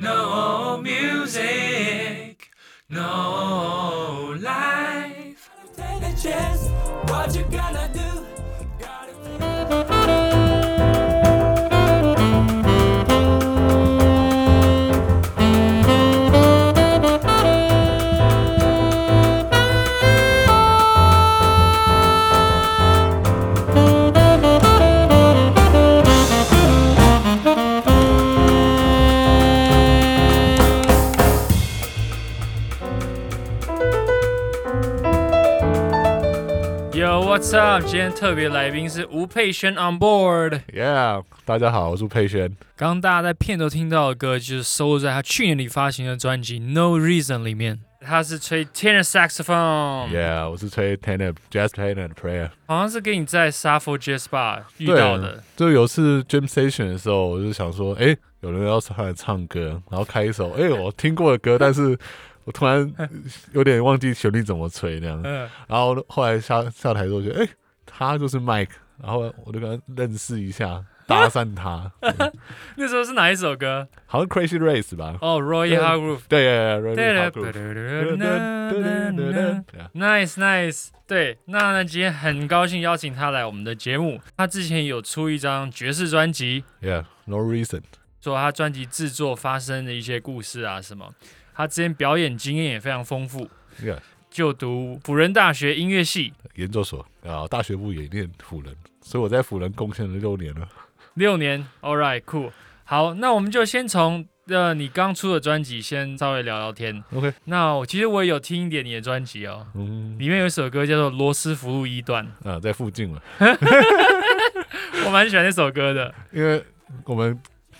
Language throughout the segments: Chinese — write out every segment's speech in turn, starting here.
No music, no Yo, what's up？今天特别来宾是吴佩轩 on board。Yeah，大家好，我是佩轩。刚刚大家在片头听到的歌，就是收录在他去年里发行的专辑《No Reason》里面。他是吹 tenor saxophone，、Yeah，我是吹 tenor jazz tenor prayer。好像是跟你在 Sappho Jazz Bar 遇到的。就有次 jam session 的时候，我就想说，哎、有人要上来唱歌，然后开一首，哎、我听过的歌，但是我突然有点忘记旋律怎么吹那样。嗯，然后后来下下台之后，觉得，哎、他就是 Mike，然后我就跟他认识一下，搭讪他，那时候是哪一首歌？好像 Crazy Race 吧？哦、r o y Hargrove。对对。Yeah Nice nice，对，那呢今天很高兴邀请他来我们的节目。他之前有出一张爵士专辑，Yeah，No reason。说他专辑制作发生的一些故事啊什么。他之前表演经验也非常丰富，Yeah，就读辅仁大学音乐系研究所啊，大学部也念辅仁，所以我在辅仁贡献了六年了。六年。All right, cool。好，那我们就先从呃你刚出的专辑先稍微聊聊天。OK，那我其实我也有听一点你的专辑哦，嗯，里面有一首歌叫做《罗斯福路一段》，啊，在附近了，我蛮喜欢那首歌的。因为我们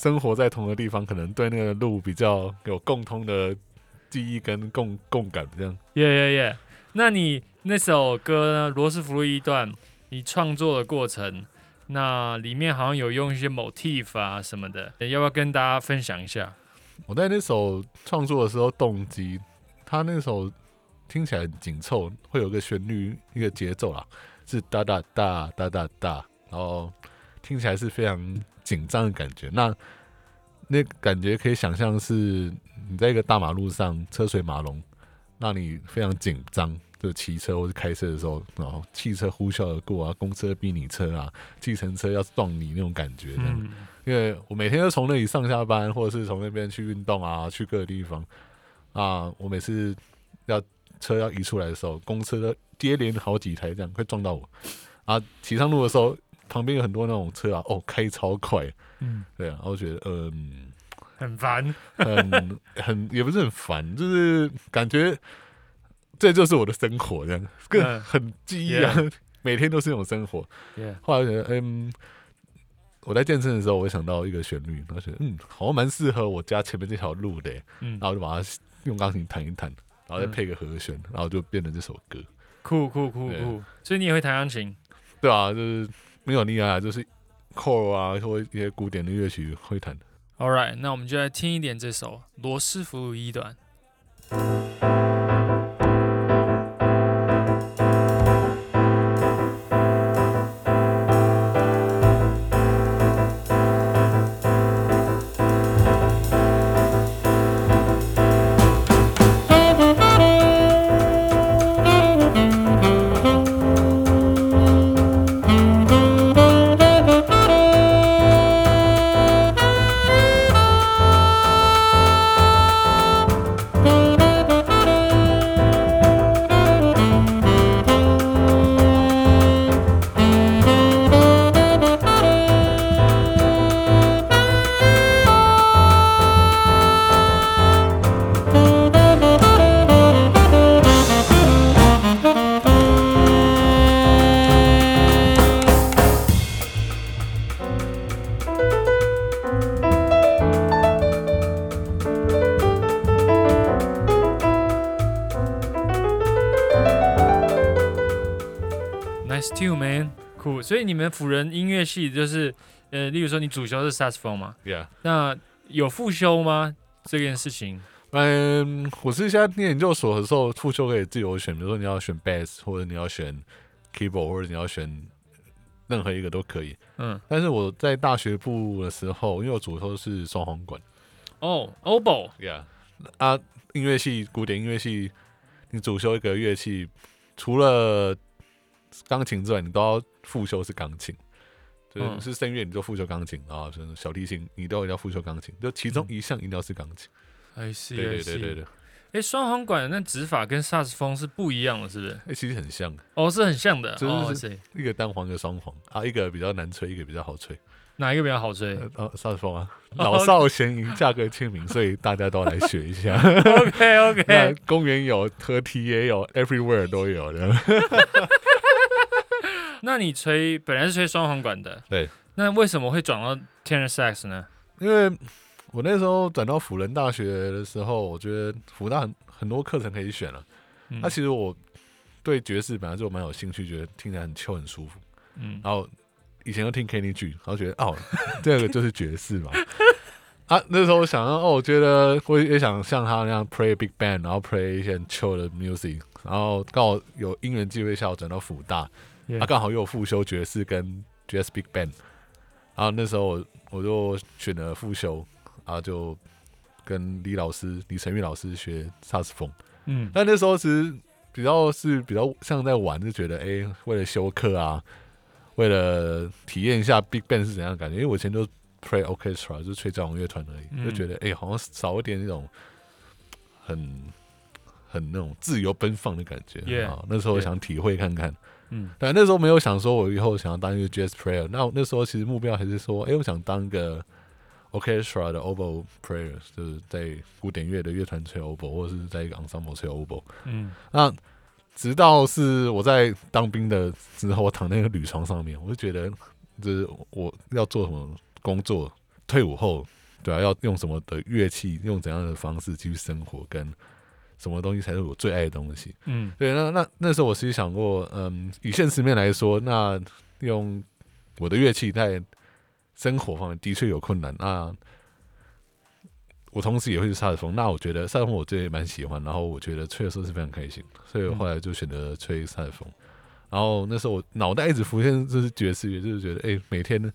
生活在同一个地方，可能对那个路比较有共通的记忆跟共共感，这样。耶耶耶！那你那首歌呢，《罗斯福路一段》，你创作的过程，那里面好像有用一些 motif 啊什么的，要不要跟大家分享一下？我在那首创作的时候，动机，它那首听起来很紧凑，会有个旋律，一个节奏啦，是哒哒哒哒哒哒，然后听起来是非常紧张的感觉。那那感觉可以想象是你在一个大马路上车水马龙，让你非常紧张，就骑车或是开车的时候，然后汽车呼啸而过啊，公车逼你车啊，计程车要撞你那种感觉，这样。嗯，因为我每天都从那里上下班，或者是从那边去运动啊，去各个地方啊。我每次要车要移出来的时候，公车都接连好几台这样会撞到我啊。骑上路的时候，旁边有很多那种车啊，哦，开超快，嗯，对啊，然后觉得嗯，很烦。很很也不是很烦，就是感觉这就是我的生活这样，更嗯很记忆啊每天都是那种生活。Yeah，后来我觉得，嗯，我在健身的时候，我会想到一个旋律，然后觉得，嗯，好像蛮适合我家前面这条路的，嗯。然，后就把它用钢琴弹一弹，然后再配个和弦，然后就变成这首歌，酷酷酷酷。所以你也会弹钢琴？对啊，就是没有厉害，就是考啊，或一些古典的乐曲会弹。All right，那我们就来听一点这首《罗斯福一段》。所以你们辅仁音乐系就是，呃，例如说你主修是 saxophone 嘛，Yeah，那有复修吗？这件事情？嗯，我是现在念研究所的时候，复修可以自由选，比如说你要选 bass，或者你要选 keyboard，或者你要选任何一个都可以。嗯，但是我在大学部的时候，因为我主修是双簧管，哦，oboe，，Yeah，啊，音乐系古典音乐系，你主修一个乐器，除了钢琴之外，你都要复修是钢琴。就是声乐，你就复修钢琴，然后就是小提琴，你都要复修钢琴，就其中嗯一项一定要是钢琴。对对对对对，哎，双簧管那指法跟萨克斯风是不一样的，是不是？哎、其实很像，哦，是很像的。就是哦，是一个单簧，一个双簧啊，一个比较难吹，一个比较好吹。哪一个比较好吹呃，哦，萨克斯风啊，哦老少咸宜，价格亲民，所以大家都来学一下。OK OK，公园有，合体也有，everywhere 都有的。那你吹本来是吹双簧管的，对。那为什么会转到 tenor sax 呢？因为我那时候转到辅仁大学的时候，我觉得辅大很很多课程可以选了。嗯那、其实我对爵士本来就蛮有兴趣，觉得听起来很 chill 很舒服。嗯然后以前都听 Kenny G，然后觉得哦，这个就是爵士嘛。啊，那时候想要哦，我觉得我也想像他那样 play big band，然后 play 一些很 chill 的 music，然后刚好有因缘机会下我转到辅大，啊，刚好又有复修爵士跟 jazz big band，然后那时候我我就选了复修，然后就跟李老师李成玉老师学萨克斯风。嗯。但那时候其实比较是比较像在玩，就觉得哎、诶为了修课啊，为了体验一下 Big Band 是怎样的感觉。因为我以前都 play orchestra，就是吹交响乐团而已，嗯。就觉得哎、诶好像少一点那种很很那种自由奔放的感觉。啊。那时候想体会看看，嗯但那时候没有想说我以后想要当一个 jazz player。那我那时候其实目标还是说，哎、我想当一个 orchestra 的 oboe player，就是在古典乐的乐团吹 oboe，或者是在一个 ensemble 吹 oboe。嗯那直到是我在当兵的之后，我躺在那个铝床上面，我就觉得，就是我要做什么工作，退伍后，对啊，要用什么的乐器，用怎样的方式继续生活，跟什么东西才是我最爱的东西。嗯对，那那那时候我其实想过，嗯，以现实面来说，那用我的乐器在生活方面的确有困难。那我同时也会是萨克斯风，那我觉得萨克斯风我最蛮喜欢，然后我觉得吹的时候是非常开心，所以我后来就选择吹萨克斯风。然后那时候我脑袋一直浮现就是爵士乐，就是觉得哎、每天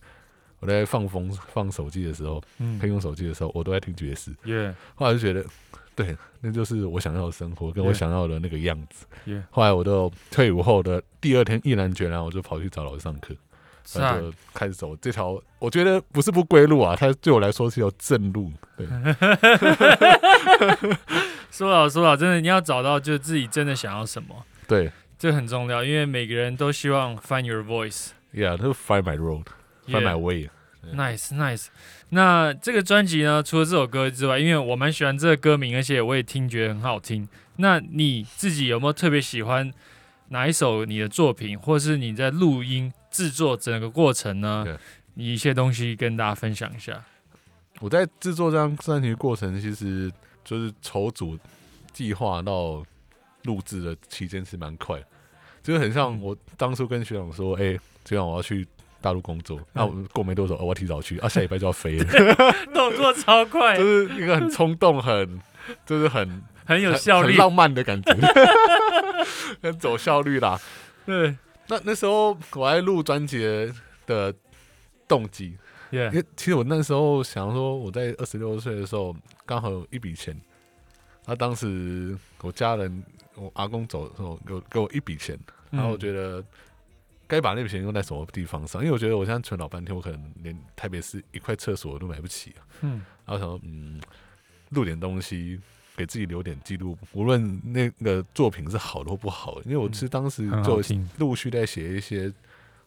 我在放风放手机的时候，嗯可以用手机的时候，我都在听爵士。，Yeah 后来就觉得，对，那就是我想要的生活，跟我想要的那个样子。Yeah 后来我都退伍后的第二天，毅然决然，我就跑去找老师上课，然后就开始走这条。我觉得不是不归路啊，它对我来说是条正路。对，说老说老，真的你要找到就自己真的想要什么，对这很重要，因为每个人都希望 find your voice。，Yeah，都 find my road，find my Yeah way。Nice, nice。那这个专辑呢，除了这首歌之外，因为我蛮喜欢这个歌名，而且我也听觉得很好听。那你自己有没有特别喜欢哪一首你的作品，或是你在录音制作整个过程呢？你一些东西跟大家分享一下。我在制作这张专辑过程，其实就是筹组计划到录制的期间是蛮快的，就是很像我当初跟学长说，哎、学长我要去大陆工作，那我过没多久，哦我要提早去，啊，下礼拜就要飞了，动作超快。就，是一个很冲动、很就是很很有效率。很浪漫的感觉，很走效率啦。对。那那时候我在录专辑的动机，因为其实我那时候想说，我在二十六岁的时候刚好有一笔钱，那当时我家人我阿公走的时候给我给我一笔钱，然后我觉得该把那笔钱用在什么地方上，因为我觉得我现在存老半天，我可能连台北市一块厕所都买不起啊。嗯然后想说，嗯，录点东西，给自己留点记录，无论那个作品是好的或不好的，因为我其实当时就陆续在写一些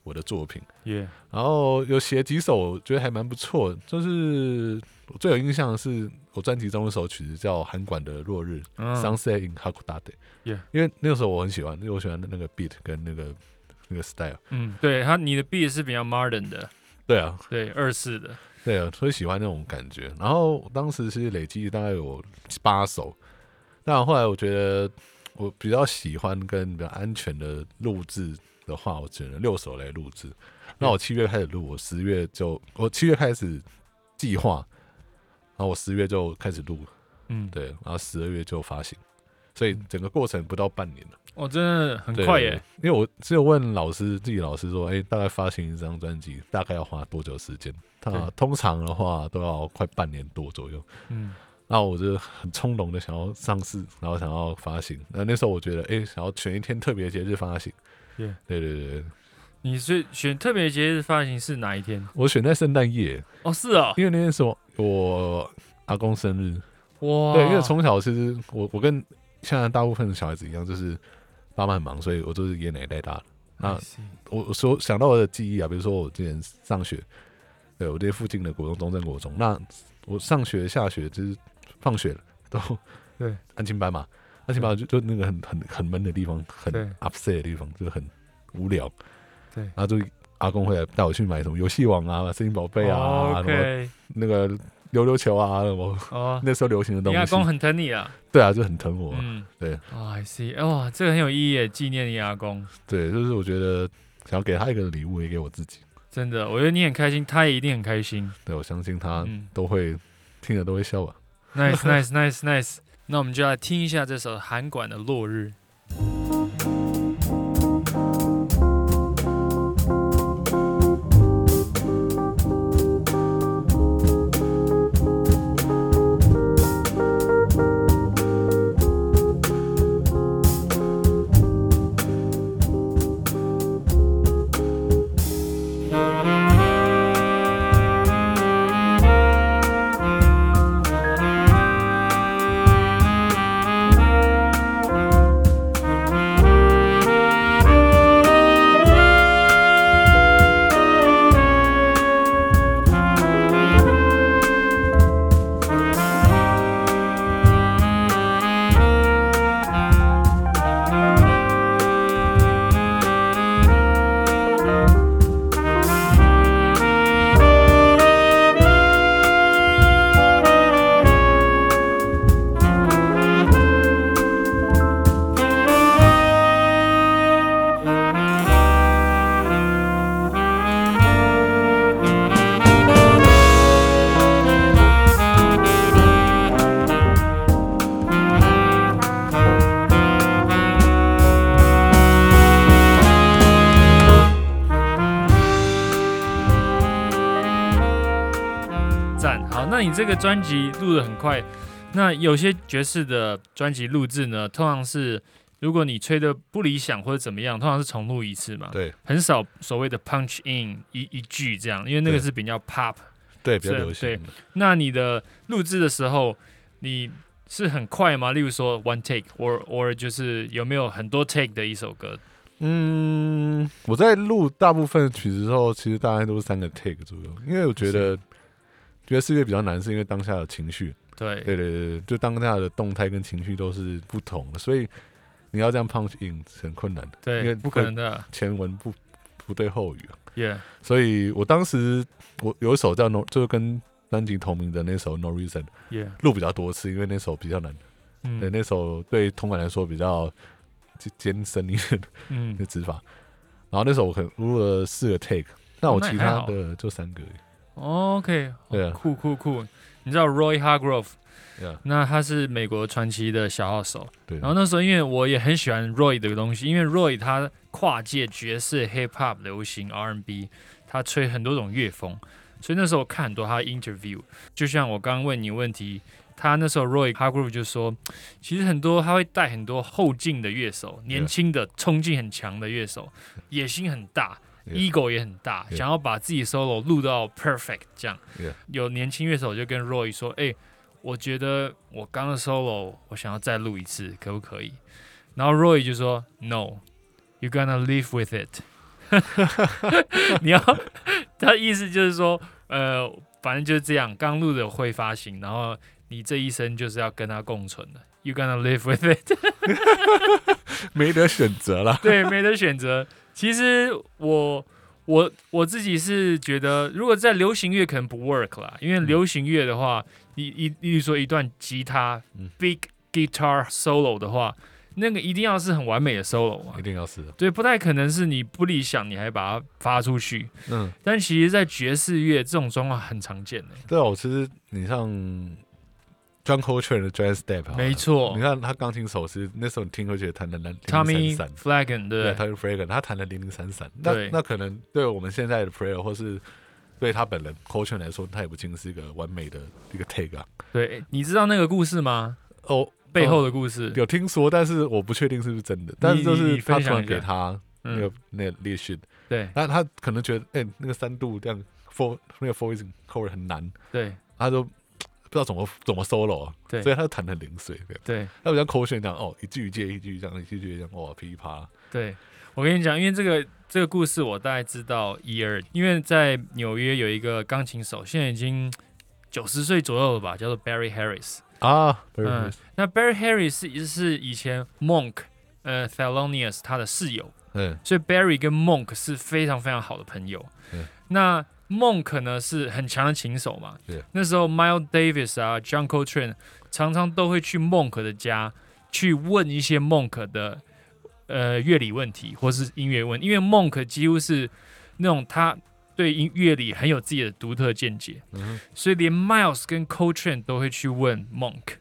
我的作品。，Yeah，然后有写几首，我觉得还蛮不错的。就是我最有印象的是我专辑中一首曲子叫《韩馆的落日》嗯 （Sunset in Hakodate）。Yeah 因为那个时候我很喜欢，因为我喜欢那个 beat 跟那个那个 style。嗯，对他你的 beat 是比较 modern 的，对啊，对，二四的，对啊，所以喜欢那种感觉。然后当时是累积大概有八首，但后来我觉得我比较喜欢跟比较安全的录制的话，我只能六首来录制。那我七月开始录，我十月就我七月开始计划，然后我十月就开始录，嗯，对，然后十二月就发行。所以整个过程不到半年了，哦，真的很快耶。。因为我只有问老师，自己老师说，哎、大概发行一张专辑大概要花多久时间？他通常的话都要快半年多左右。嗯，那我就很从容的想要上市，然后想要发行。那那时候我觉得，哎、想要选一天特别节日发行。对对对对，你是选特别节日发行是哪一天？我选在圣诞夜，哦，是哦，因为那天是我我阿公生日。哇，对，因为从小其实我我跟现在大部分的小孩子一样，就是爸妈很忙，所以我都是爷爷奶奶带大的。那我我所想到的记忆啊，比如说我之前上学，对我这附近的国中、中正国中，那我上学、下学就是放学了都 对。安亲班嘛，安亲班就就那个很很很闷的地方，很 upset 的地方，就很无聊。对。然后就阿公会来带我去买什么游戏王啊、声音宝贝啊、哦什么那个溜溜球啊，什么哦，那时候流行的东西你阿公。很疼你啊。对啊，就很疼我。嗯，对哦，I see，哇，这个很有意义耶，纪念你阿公。对，就是我觉得想要给他一个礼物，也给我自己。真的，我觉得你很开心，他也一定很开心。对我相信他嗯都会、听着都会笑吧。Nice, nice, nice, nice。那我们就来听一下这首韩馆的《落日》。那你这个专辑录的很快，那有些爵士的专辑录制呢，通常是如果你吹的不理想或者怎么样，通常是重录一次嘛，对很少所谓的 punch in 一一句这样，因为那个是比较 pop。对，比较流行对。那你的录制的时候，你是很快吗？例如说 one take，or or 就是有没有很多 take 的一首歌？嗯，我在录大部分曲子的时候，其实大概都是三个 take 左右，因为我觉得爵士乐比较难，是因为当下的情绪，对。对对对，就当下的动态跟情绪都是不同的，所以你要这样 punch in 是很困难。的，因对，为不可能的。前文不不对后语啊。，yeah，所以我当时我有一首叫 No，就是跟专辑同名的那首 No Reason，yeah，录比较多次，因为那首比较难，对，嗯那首对通感来说比较艰艰深一点嗯。的指法。然后那首我可能录了四个 take，那我其他的就三个。，OK，对啊酷酷酷，你知道 Roy Hargrove？那他是美国传奇的小号手，对。然后那时候因为我也很喜欢 Roy 的东西，因为 Roy 他跨界爵士、hip hop、流行、R&B，他吹很多种乐风，所以那时候我看很多他的 interview，就像我刚刚问你问题，他那时候 Roy Hargrove 就说，其实很多他会带很多后进的乐手，年轻的冲劲很强的乐手，野心很大。Ego 也很大.想要把自己 solo 录到 perfect，这样.有年轻乐手就跟 Roy 说：“哎、我觉得我刚刚的 solo 我想要再录一次，可不可以？”然后 Roy 就说：“No，you gonna live with it。”你要，他意思就是说，呃，反正就是这样，刚录的会发行，然后你这一生就是要跟他共存的。You gonna live with it 没得选择了。对，没得选择。其实我我我自己是觉得，如果在流行乐可能不 work 啦，因为流行乐的话，你一例如说一段吉他、嗯 big guitar solo 的话，那个一定要是很完美的 solo 嘛一。定要是的。对，不太可能是你不理想，你还把它发出去。嗯，但其实，在爵士乐这种状况很常见的。对啊，我其实你像 John Coltrane 的 Giant Step，没错。你看他钢琴手是那时候你听会觉得弹的零零散散，，Flagon 对,对，Tommy Flagon 他弹的零零散散，那那可能对我们现在的 player 或是对他本人 Coltrane 来说，他也不尽是一个完美的一个 take 啊。对，你知道那个故事吗？哦，背后的故事，有听说，但是我不确定是不是真的。但是就是他突然分享一下。给他那嗯个那个列训，对。那他可能觉得哎那个三度这样 four 那个 four is chord 很难，对。他都不知道怎么怎么 solo 啊，对所以他就弹的零碎。对，对他比较口水这样哦，一句接一句这样，一句接一句这样，哇噼里啪啦。对，我跟你讲，因为这个这个故事我大概知道一二，因为在纽约有一个钢琴手，现在已经九十岁左右了吧，叫做 Barry Harris。啊，嗯，那 Barry Harris 是是以前 Monk 呃 Thelonious 他的室友，嗯所以 Barry 跟 Monk 是非常非常好的朋友。嗯那 Monk 呢是很强的琴手嘛对那时候 Miles Davis 啊，John Coltrane 常常都会去 Monk 的家去问一些 Monk 的呃乐理问题或是音乐问，因为 Monk 几乎是那种他对音乐理很有自己的独特见解，嗯所以连 Miles 跟 Coltrane 都会去问 Monk。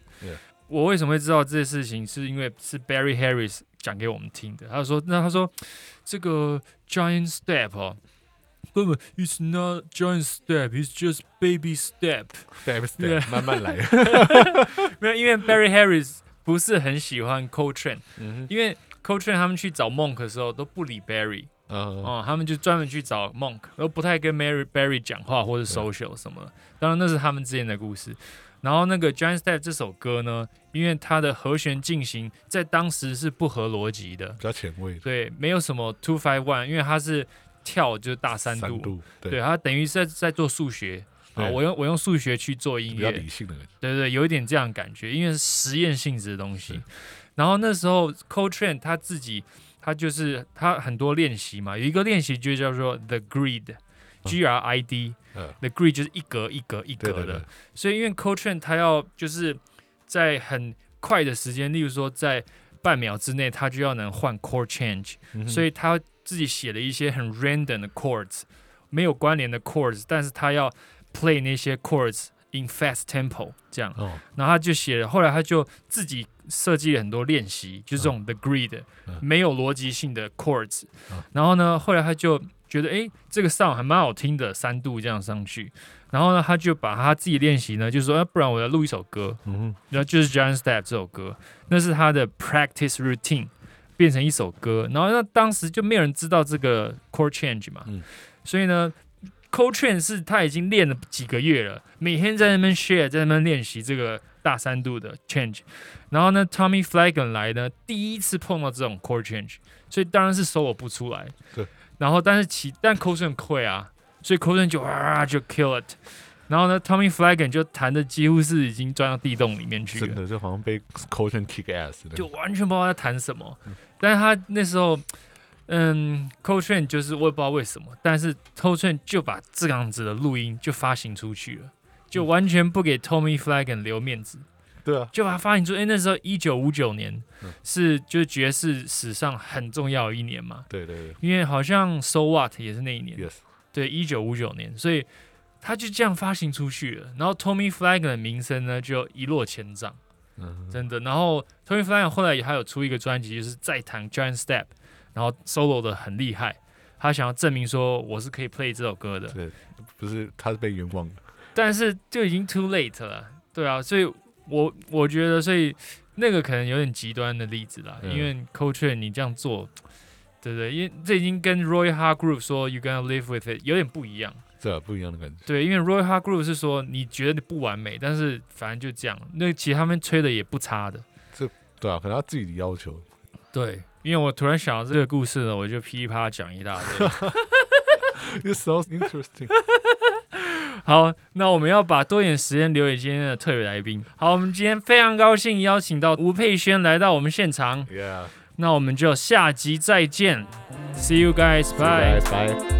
我为什么会知道这件事情？是因为是 Barry Harris 讲给我们听的。他说，那他说这个 Giant Step 哦，不不，It's not giant step, it's just baby step。，step Yeah step 慢慢来。没有，因为 Barry Harris 不是很喜欢 Coltrane，嗯因为 Coltrane 他们去找 Monk 的时候都不理 Barry 嗯哦，他们就专门去找 Monk，都不太跟 Mary Barry 讲话或者 social 什么的。当然那是他们之间的故事。然后那个 Giant Step 这首歌呢，因为它的和弦进行在当时是不合逻辑的比，较前卫对，没有什么 two five one，因为它是跳就是大三度，三度，对，它等于是在在做数学。啊，我用我用数学去做音比较乐，理性的感觉。对对，有一点这样感觉，因为是实验性质的东西。然后那时候 Coltrane 他自己，他就是他很多练习嘛，有一个练习就叫做 The Grid，G R I D。嗯，The grid 就是一格一格一格的，对对对，所以因为 Coltrane 他要就是在很快的时间，例如说在半秒之内，他就要能换 chord change，、嗯所以他自己写了一些很 random 的 chords，没有关联的 chords，但是他要 play 那些 chords in fast tempo 这样，哦，然后他就写了，后来他就自己设计了很多练习，就是这种 the grid、嗯。没有逻辑性的 chords，、嗯。然后呢，后来他就觉得诶，这个 sound 还蛮好听的，三度这样上去，然后呢，他就把他自己练习呢，就说，啊、不然我要录一首歌，然后就是 John Step 这首歌，那是他的 practice routine 变成一首歌，然后那当时就没有人知道这个 chord change 嘛，嗯。所以呢，Coltrane 是他已经练了几个月了，每天在那边 share，在那边练习这个大三度的 change，然后呢，Tommy Flagen 来呢，第一次碰到这种 chord change，所以当然是 solo 不出来，对，然后但是其但 Coltrane 会啊，所以 Coltrane 就啊就 kill it。然后呢，Tommy Flagen 就弹的几乎是已经钻到地洞里面去了，真的就好像被 Coltrane kick ass 的，就完全不知道他在弹什么。但是他那时候，嗯，Coltrane 就是我也不知道为什么，但是 Coltrane 就把这样子的录音就发行出去了，就完全不给 Tommy Flagen 留面子，对啊，就把它发行出。哎，那时候一九五九年嗯。是就是爵士史上很重要的一年嘛，对对对。因为好像 So What 也是那一年，，yes，对，一九五九年，所以他就这样发行出去了。然后 Tommy Flagen 的名声呢就一落千丈。嗯，真的。然后 Tony Flagen 后来也还有出一个专辑，就是再弹 Giant Step，然后 solo 的很厉害。他想要证明说我是可以 play 这首歌的，对，不是他是被冤枉的，但是就已经 too late 了，对啊，所以我我觉得，所以那个可能有点极端的例子啦，嗯因为 Coltrane 你这样做，对不对？因为这已经跟 Roy Hargrove 说 You gonna live with it 有点不一样，这啊不一样的感觉，对，因为 Roy Hargrove 是说你觉得你不完美，但是反正就这样，那其实他们吹的也不差的。这对啊，可能他自己的要求，对，因为我突然想到这个故事呢，我就噼里啪啦讲一大堆。It sounds interesting，好，那我们要把多点时间留给今天的特别来宾。好，我们今天非常高兴邀请到吴佩轩来到我们现场，Yeah，那我们就下集再见，See you guys，bye。拜拜。